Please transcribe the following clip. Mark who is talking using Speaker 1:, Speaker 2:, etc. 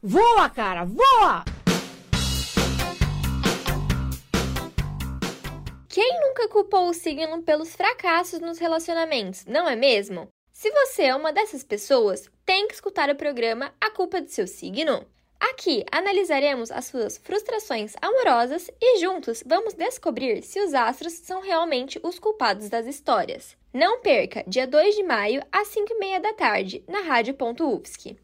Speaker 1: Voa, cara, voa!
Speaker 2: Quem nunca culpou o signo pelos fracassos nos relacionamentos, não é mesmo? Se você é uma dessas pessoas, tem que escutar o programa A Culpa do Seu Signo. Aqui analisaremos as suas frustrações amorosas e juntos vamos descobrir se os astros são realmente os culpados das histórias. Não perca, dia 2 de maio, às 5h30 da tarde, na Rádio.UFSC.